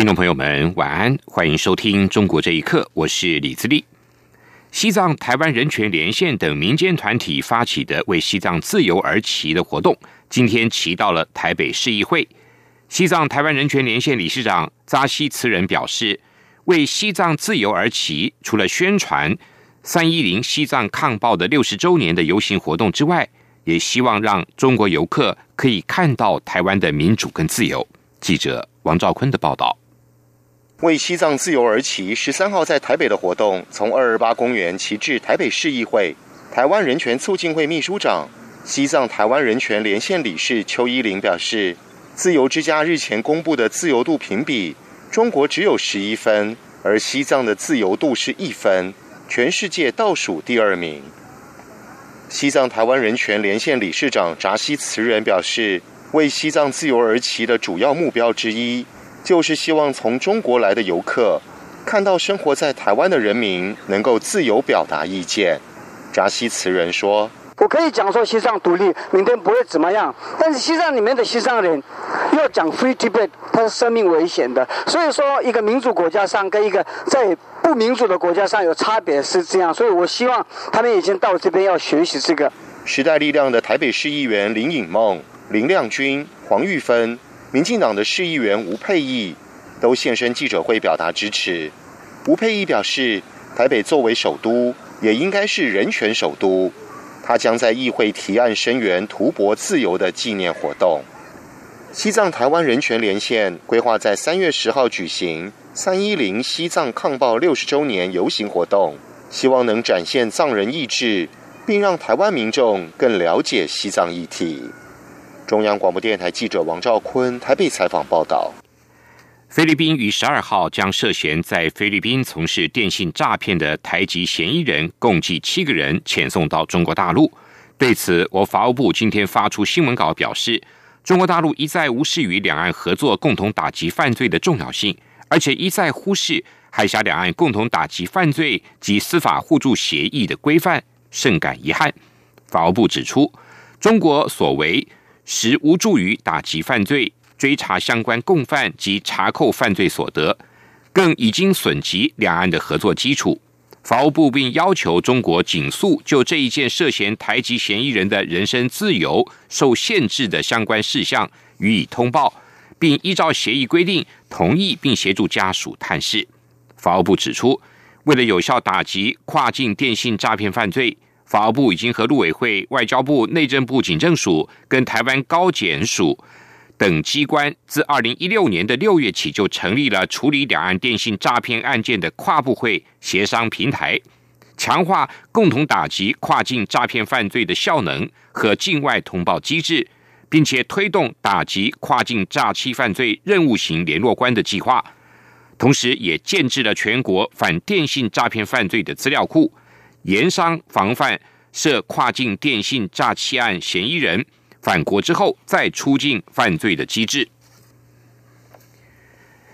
听众朋友们，晚安，欢迎收听《中国这一刻》，我是李自立。西藏台湾人权连线等民间团体发起的为西藏自由而骑的活动，今天骑到了台北市议会。西藏台湾人权连线理事长扎西慈仁表示，为西藏自由而骑，除了宣传三一零西藏抗暴的六十周年的游行活动之外，也希望让中国游客可以看到台湾的民主跟自由。记者王兆坤的报道。为西藏自由而骑，十三号在台北的活动，从二二八公园骑至台北市议会。台湾人权促进会秘书长、西藏台湾人权连线理事邱依玲表示，自由之家日前公布的自由度评比，中国只有十一分，而西藏的自由度是一分，全世界倒数第二名。西藏台湾人权连线理事长扎西慈仁表示，为西藏自由而骑的主要目标之一。就是希望从中国来的游客看到生活在台湾的人民能够自由表达意见。扎西慈人说：“我可以讲说西藏独立，明天不会怎么样。但是西藏里面的西藏人要讲 free Tibet，他是生命危险的。所以说，一个民主国家上跟一个在不民主的国家上有差别是这样。所以我希望他们已经到这边要学习这个。”时代力量的台北市议员林颖梦、林亮君、黄玉芬。民进党的市议员吴佩义都现身记者会表达支持。吴佩义表示，台北作为首都，也应该是人权首都。他将在议会提案声援图博自由的纪念活动。西藏台湾人权连线规划在三月十号举行三一零西藏抗暴六十周年游行活动，希望能展现藏人意志，并让台湾民众更了解西藏议题。中央广播电台记者王兆坤台北采访报道：菲律宾于十二号将涉嫌在菲律宾从事电信诈骗的台籍嫌疑人共计七个人遣送到中国大陆。对此，我法务部今天发出新闻稿表示，中国大陆一再无视与两岸合作共同打击犯罪的重要性，而且一再忽视海峡两岸共同打击犯罪及司法互助协议的规范，甚感遗憾。法务部指出，中国所为。实无助于打击犯罪、追查相关共犯及查扣犯罪所得，更已经损及两岸的合作基础。法务部并要求中国紧速就这一件涉嫌台籍嫌疑人的人身自由受限制的相关事项予以通报，并依照协议规定同意并协助家属探视。法务部指出，为了有效打击跨境电信诈骗犯罪。法务部已经和陆委会、外交部、内政部警政署跟台湾高检署等机关，自二零一六年的六月起，就成立了处理两岸电信诈骗案件的跨部会协商平台，强化共同打击跨境诈骗犯罪的效能和境外通报机制，并且推动打击跨境诈欺犯罪任务型联络官的计划，同时也建制了全国反电信诈骗犯罪的资料库。严商防范涉跨境电信诈欺案嫌疑人返国之后再出境犯罪的机制。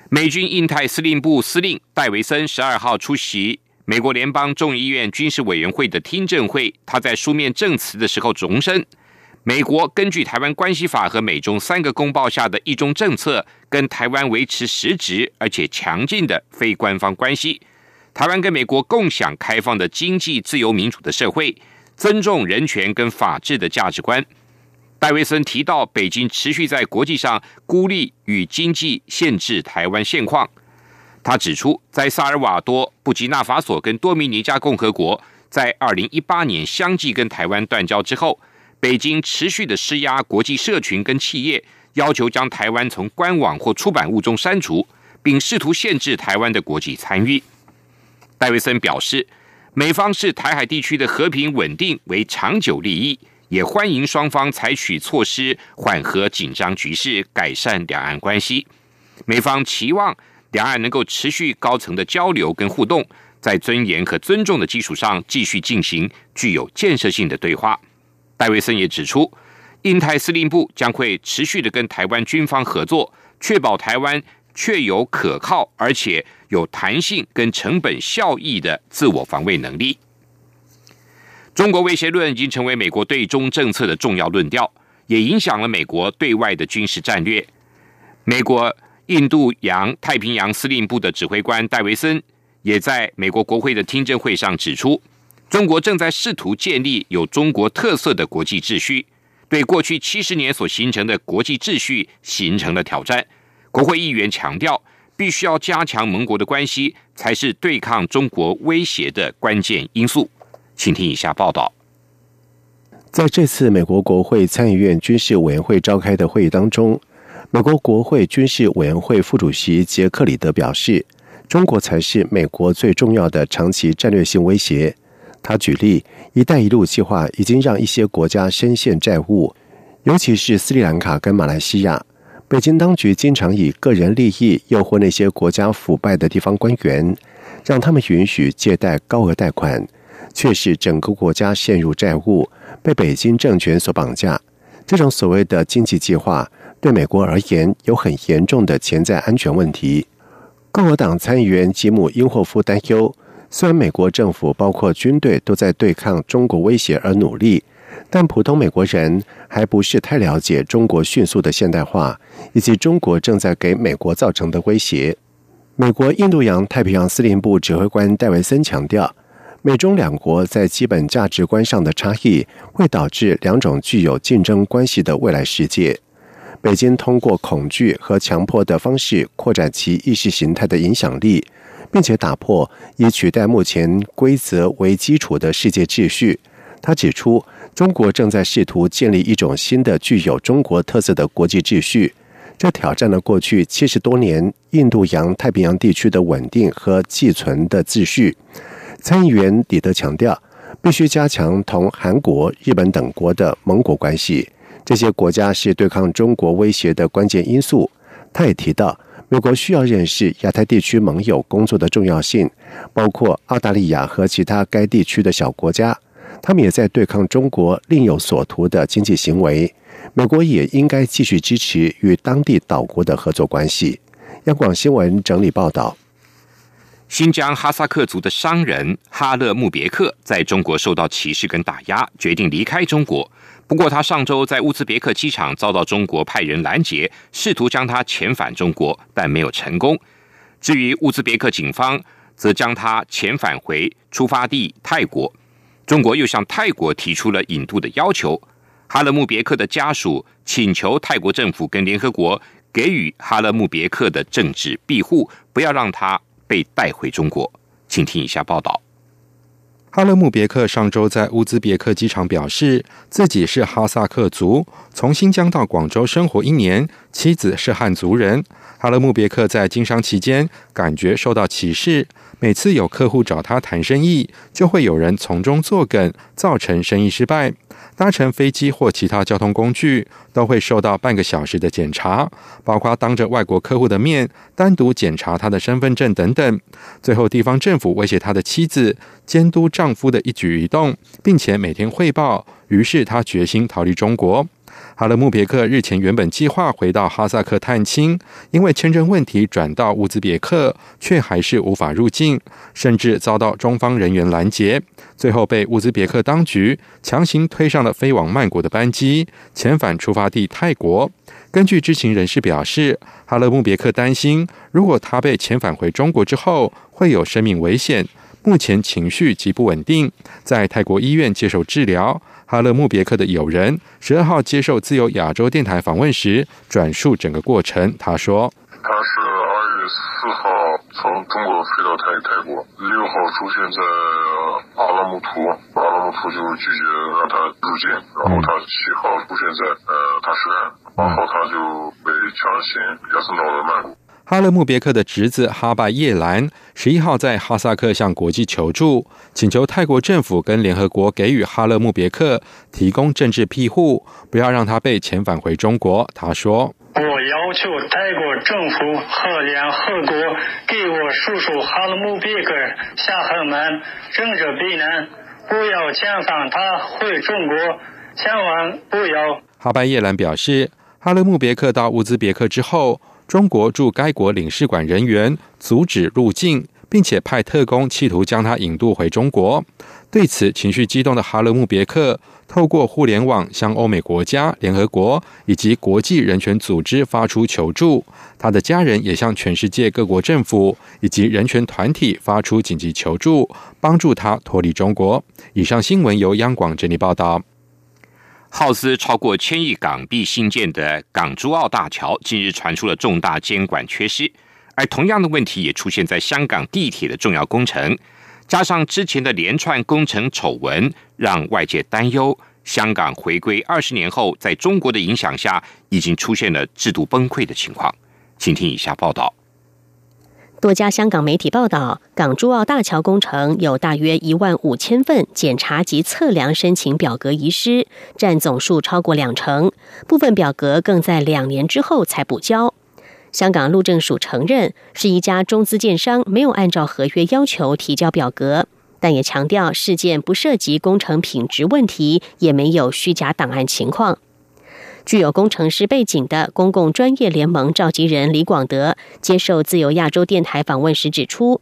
美军印太司令部司令戴维森十二号出席美国联邦众议院军事委员会的听证会，他在书面证词的时候重申，美国根据《台湾关系法》和美中三个公报下的一中政策，跟台湾维持实质而且强劲的非官方关系。台湾跟美国共享开放的经济、自由民主的社会，尊重人权跟法治的价值观。戴维森提到，北京持续在国际上孤立与经济限制台湾现况。他指出，在萨尔瓦多、布吉纳法索跟多米尼加共和国在二零一八年相继跟台湾断交之后，北京持续的施压国际社群跟企业，要求将台湾从官网或出版物中删除，并试图限制台湾的国际参与。戴维森表示，美方视台海地区的和平稳定为长久利益，也欢迎双方采取措施缓和紧张局势，改善两岸关系。美方期望两岸能够持续高层的交流跟互动，在尊严和尊重的基础上继续进行具有建设性的对话。戴维森也指出，印太司令部将会持续的跟台湾军方合作，确保台湾确有可靠而且有弹性跟成本效益的自我防卫能力。中国威胁论已经成为美国对中政策的重要论调，也影响了美国对外的军事战略。美国印度洋太平洋司令部的指挥官戴维森也在美国国会的听证会上指出，中国正在试图建立有中国特色的国际秩序，对过去七十年所形成的国际秩序形成了挑战。国会议员强调，必须要加强盟国的关系，才是对抗中国威胁的关键因素。请听以下报道。在这次美国国会参议院军事委员会召开的会议当中，美国国会军事委员会副主席杰克里德表示，中国才是美国最重要的长期战略性威胁。他举例，“一带一路”计划已经让一些国家深陷债务，尤其是斯里兰卡跟马来西亚。北京当局经常以个人利益诱惑那些国家腐败的地方官员，让他们允许借贷高额贷款。却使整个国家陷入债务，被北京政权所绑架。这种所谓的经济计划，对美国而言有很严重的潜在安全问题。共和党参议员吉姆·英霍夫担忧，虽然美国政府包括军队都在对抗中国威胁而努力，但普通美国人还不是太了解中国迅速的现代化，以及中国正在给美国造成的威胁。美国印度洋太平洋司令部指挥官戴维森强调。美中两国在基本价值观上的差异，会导致两种具有竞争关系的未来世界。北京通过恐惧和强迫的方式扩展其意识形态的影响力，并且打破以取代目前规则为基础的世界秩序。他指出，中国正在试图建立一种新的具有中国特色的国际秩序，这挑战了过去七十多年印度洋太平洋地区的稳定和寄存的秩序。参议员李德强调，必须加强同韩国、日本等国的盟国关系，这些国家是对抗中国威胁的关键因素。他也提到，美国需要认识亚太地区盟友工作的重要性，包括澳大利亚和其他该地区的小国家，他们也在对抗中国另有所图的经济行为。美国也应该继续支持与当地岛国的合作关系。央广新闻整理报道。新疆哈萨克族的商人哈勒穆别克在中国受到歧视跟打压，决定离开中国。不过，他上周在乌兹别克机场遭到中国派人拦截，试图将他遣返中国，但没有成功。至于乌兹别克警方，则将他遣返回出发地泰国。中国又向泰国提出了引渡的要求。哈勒穆别克的家属请求泰国政府跟联合国给予哈勒穆别克的政治庇护，不要让他。被带回中国，请听以下报道。哈勒木别克上周在乌兹别克机场表示，自己是哈萨克族，从新疆到广州生活一年，妻子是汉族人。哈勒木别克在经商期间感觉受到歧视，每次有客户找他谈生意，就会有人从中作梗，造成生意失败。搭乘飞机或其他交通工具都会受到半个小时的检查，包括当着外国客户的面单独检查他的身份证等等。最后，地方政府威胁他的妻子监督丈夫的一举一动，并且每天汇报。于是他决心逃离中国。哈勒穆别克日前原本计划回到哈萨克探亲，因为签证问题转到乌兹别克，却还是无法入境，甚至遭到中方人员拦截，最后被乌兹别克当局强行推上了飞往曼谷的班机，遣返出发地泰国。根据知情人士表示，哈勒穆别克担心，如果他被遣返回中国之后，会有生命危险。目前情绪极不稳定，在泰国医院接受治疗。哈勒穆别克的友人十二号接受自由亚洲电台访问时，转述整个过程。他说：“他是二月四号从中国飞到泰泰国，六号出现在阿拉木图，阿拉木图就拒绝让他入境，然后他七号出现在呃塔什干，然后他就被强行押送到了曼谷。”哈勒穆别克的侄子哈拜叶兰十一号在哈萨克向国际求助，请求泰国政府跟联合国给予哈勒穆别克提供政治庇护，不要让他被遣返回中国。他说：“我要求泰国政府和联合国给我叔叔哈勒姆别克下河门，政治避难，不要遣返他回中国，千万不要。哈拜叶兰表示，哈勒姆别克到乌兹别克之后，中国驻该国领事馆人员阻止入境。并且派特工企图将他引渡回中国。对此，情绪激动的哈勒穆别克透过互联网向欧美国家、联合国以及国际人权组织发出求助。他的家人也向全世界各国政府以及人权团体发出紧急求助，帮助他脱离中国。以上新闻由央广整理报道。耗资超过千亿港币新建的港珠澳大桥，近日传出了重大监管缺失。而同样的问题也出现在香港地铁的重要工程，加上之前的连串工程丑闻，让外界担忧香港回归二十年后，在中国的影响下，已经出现了制度崩溃的情况。请听以下报道。多家香港媒体报道，港珠澳大桥工程有大约一万五千份检查及测量申请表格遗失，占总数超过两成，部分表格更在两年之后才补交。香港路政署承认是一家中资建商没有按照合约要求提交表格，但也强调事件不涉及工程品质问题，也没有虚假档案情况。具有工程师背景的公共专业联盟召集人李广德接受自由亚洲电台访问时指出，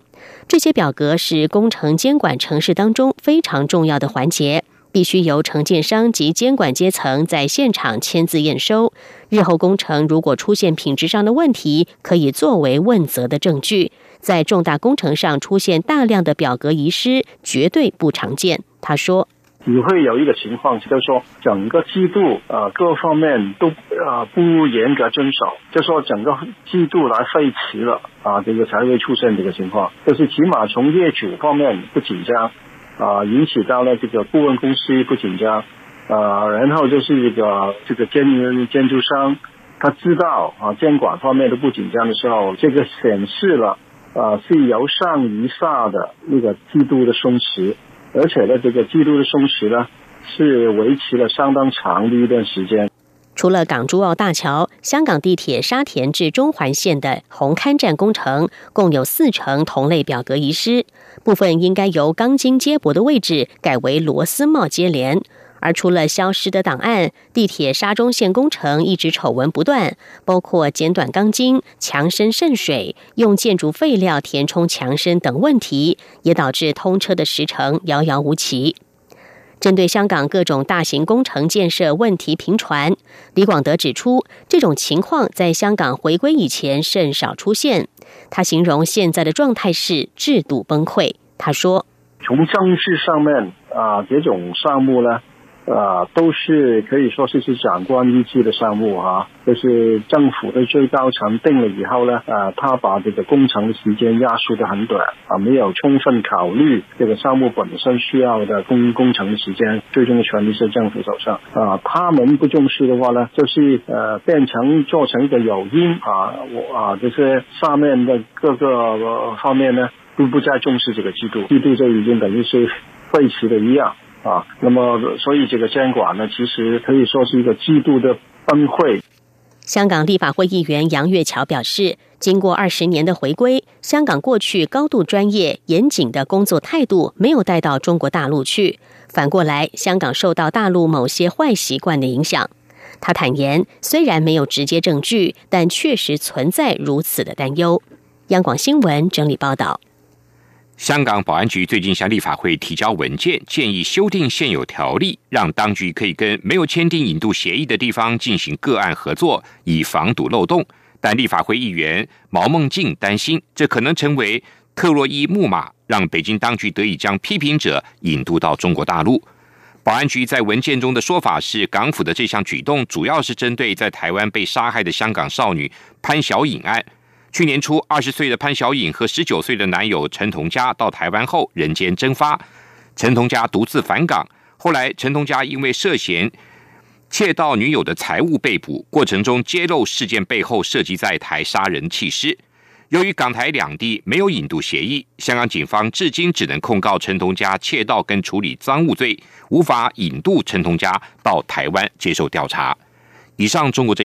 这些表格是工程监管程序当中非常重要的环节。必须由承建商及监管阶层在现场签字验收。日后工程如果出现品质上的问题，可以作为问责的证据。在重大工程上出现大量的表格遗失，绝对不常见。他说：“你会有一个情况，就是说整个季度呃各方面都呃不严格遵守，就说整个季度来废弛了啊，这个才会出现这个情况。就是起码从业主方面不紧张。”啊，引起到了这个顾问公司不紧张，啊，然后就是这个这个建建筑商，他知道啊监管方面都不紧张的时候，这个显示了啊是由上而下的那个季度的松弛，而且呢这个记录的松弛呢是维持了相当长的一段时间。除了港珠澳大桥，香港地铁沙田至中环线的红磡站工程，共有四成同类表格遗失，部分应该由钢筋接驳的位置改为螺丝帽接连。而除了消失的档案，地铁沙中线工程一直丑闻不断，包括剪短钢筋、墙身渗水、用建筑废料填充墙身等问题，也导致通车的时程遥遥无期。针对香港各种大型工程建设问题频传，李广德指出，这种情况在香港回归以前甚少出现。他形容现在的状态是制度崩溃。他说：“从政治上面啊，这种项目呢。”啊，都是可以说是是长官意志的项目啊，就是政府的最高层定了以后呢，啊，他把这个工程时间压缩的很短啊，没有充分考虑这个项目本身需要的工工程时间，最终的权利是政府手上啊，他们不重视的话呢，就是呃变成做成一个诱因啊，我啊就是上面的各个方面呢都不再重视这个制度，制度就已经等于是废弃的一样。啊，那么所以这个监管呢，其实可以说是一个制度的崩溃。香港立法会议员杨月桥表示，经过二十年的回归，香港过去高度专业、严谨的工作态度没有带到中国大陆去，反过来，香港受到大陆某些坏习惯的影响。他坦言，虽然没有直接证据，但确实存在如此的担忧。央广新闻整理报道。香港保安局最近向立法会提交文件，建议修订现有条例，让当局可以跟没有签订引渡协议的地方进行个案合作，以防堵漏洞。但立法会议员毛孟静担心，这可能成为特洛伊木马，让北京当局得以将批评者引渡到中国大陆。保安局在文件中的说法是，港府的这项举动主要是针对在台湾被杀害的香港少女潘小颖案。去年初，二十岁的潘小颖和十九岁的男友陈同佳到台湾后，人间蒸发。陈同佳独自返港，后来陈同佳因为涉嫌窃盗女友的财物被捕，过程中揭露事件背后涉及在台杀人弃尸。由于港台两地没有引渡协议，香港警方至今只能控告陈同佳窃盗跟处理赃物罪，无法引渡陈同佳到台湾接受调查。以上，中国这。